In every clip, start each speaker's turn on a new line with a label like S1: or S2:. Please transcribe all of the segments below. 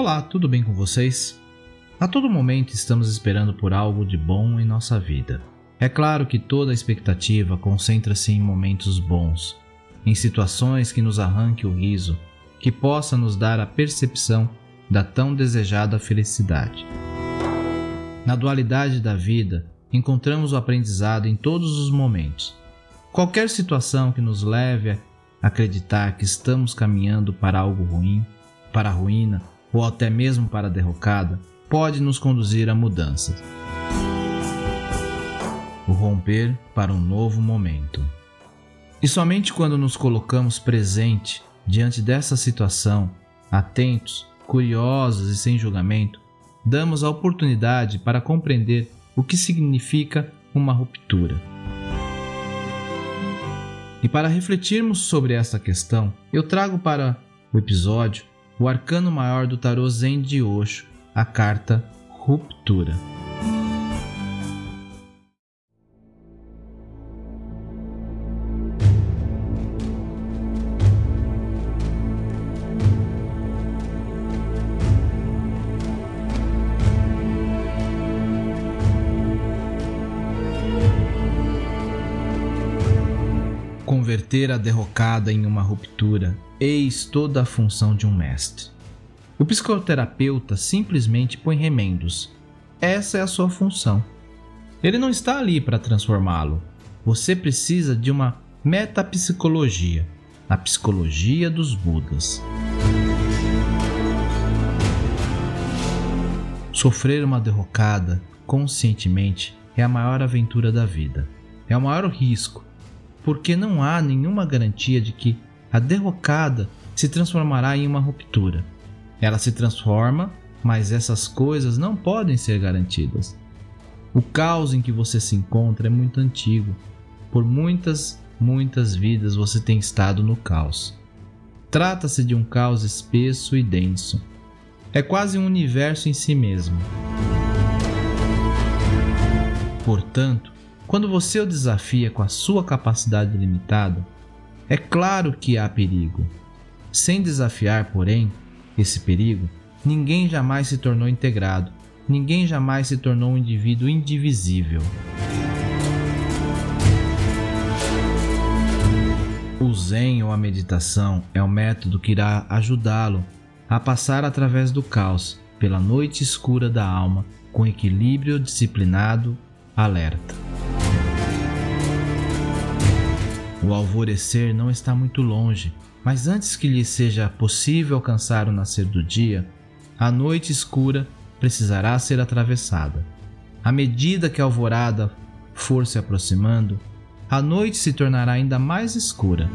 S1: Olá, tudo bem com vocês? A todo momento estamos esperando por algo de bom em nossa vida. É claro que toda expectativa concentra-se em momentos bons, em situações que nos arranque o riso, que possa nos dar a percepção da tão desejada felicidade. Na dualidade da vida, encontramos o aprendizado em todos os momentos. Qualquer situação que nos leve a acreditar que estamos caminhando para algo ruim, para a ruína, ou até mesmo para a derrocada, pode nos conduzir a mudanças. O romper para um novo momento. E somente quando nos colocamos presente diante dessa situação, atentos, curiosos e sem julgamento, damos a oportunidade para compreender o que significa uma ruptura. E para refletirmos sobre essa questão, eu trago para o episódio o arcano maior do tarô Zen de Osho, a carta Ruptura. Converter a derrocada em uma ruptura, eis toda a função de um mestre. O psicoterapeuta simplesmente põe remendos. Essa é a sua função. Ele não está ali para transformá-lo. Você precisa de uma metapsicologia, a psicologia dos Budas. Sofrer uma derrocada conscientemente é a maior aventura da vida. É o maior risco, porque não há nenhuma garantia de que a derrocada se transformará em uma ruptura. Ela se transforma, mas essas coisas não podem ser garantidas. O caos em que você se encontra é muito antigo. Por muitas, muitas vidas você tem estado no caos. Trata-se de um caos espesso e denso. É quase um universo em si mesmo. Portanto, quando você o desafia com a sua capacidade limitada, é claro que há perigo. Sem desafiar, porém, esse perigo, ninguém jamais se tornou integrado, ninguém jamais se tornou um indivíduo indivisível. O Zen ou a meditação é o método que irá ajudá-lo a passar através do caos, pela noite escura da alma, com equilíbrio disciplinado, alerta. O alvorecer não está muito longe, mas antes que lhe seja possível alcançar o nascer do dia, a noite escura precisará ser atravessada. À medida que a alvorada for se aproximando, a noite se tornará ainda mais escura.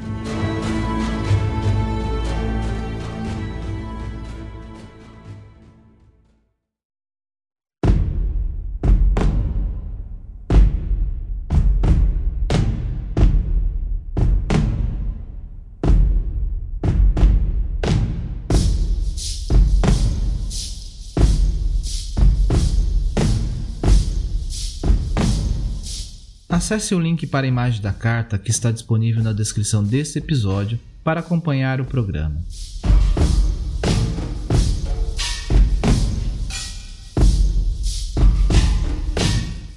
S1: Acesse o link para a imagem da carta que está disponível na descrição deste episódio para acompanhar o programa.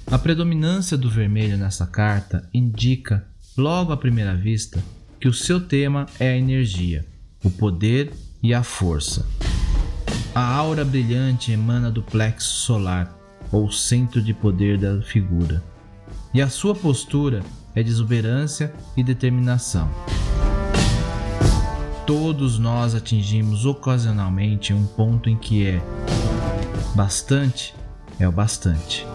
S1: A predominância do vermelho nessa carta indica, logo à primeira vista, que o seu tema é a energia, o poder e a força. A aura brilhante emana do plexo solar, ou centro de poder da figura e a sua postura é de exuberância e determinação. Todos nós atingimos ocasionalmente um ponto em que é bastante é o bastante.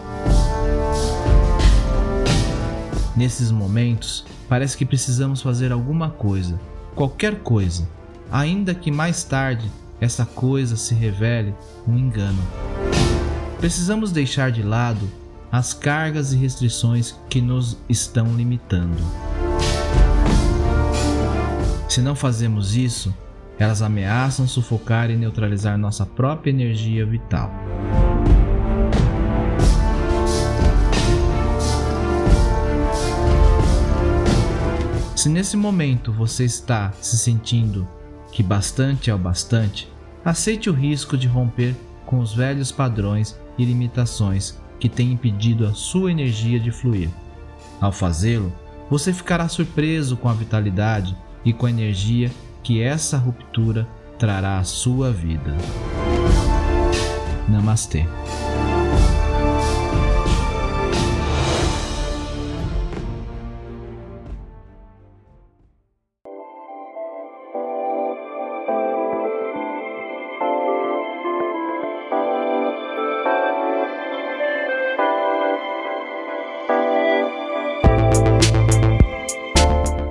S1: Nesses momentos, parece que precisamos fazer alguma coisa, qualquer coisa, ainda que mais tarde essa coisa se revele um engano. Precisamos deixar de lado as cargas e restrições que nos estão limitando. Se não fazemos isso, elas ameaçam sufocar e neutralizar nossa própria energia vital. Se nesse momento você está se sentindo que bastante é o bastante, aceite o risco de romper com os velhos padrões e limitações que têm impedido a sua energia de fluir. Ao fazê-lo, você ficará surpreso com a vitalidade e com a energia que essa ruptura trará à sua vida. Namastê.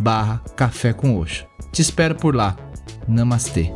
S1: barra Café com Oxo. Te espero por lá. Namastê.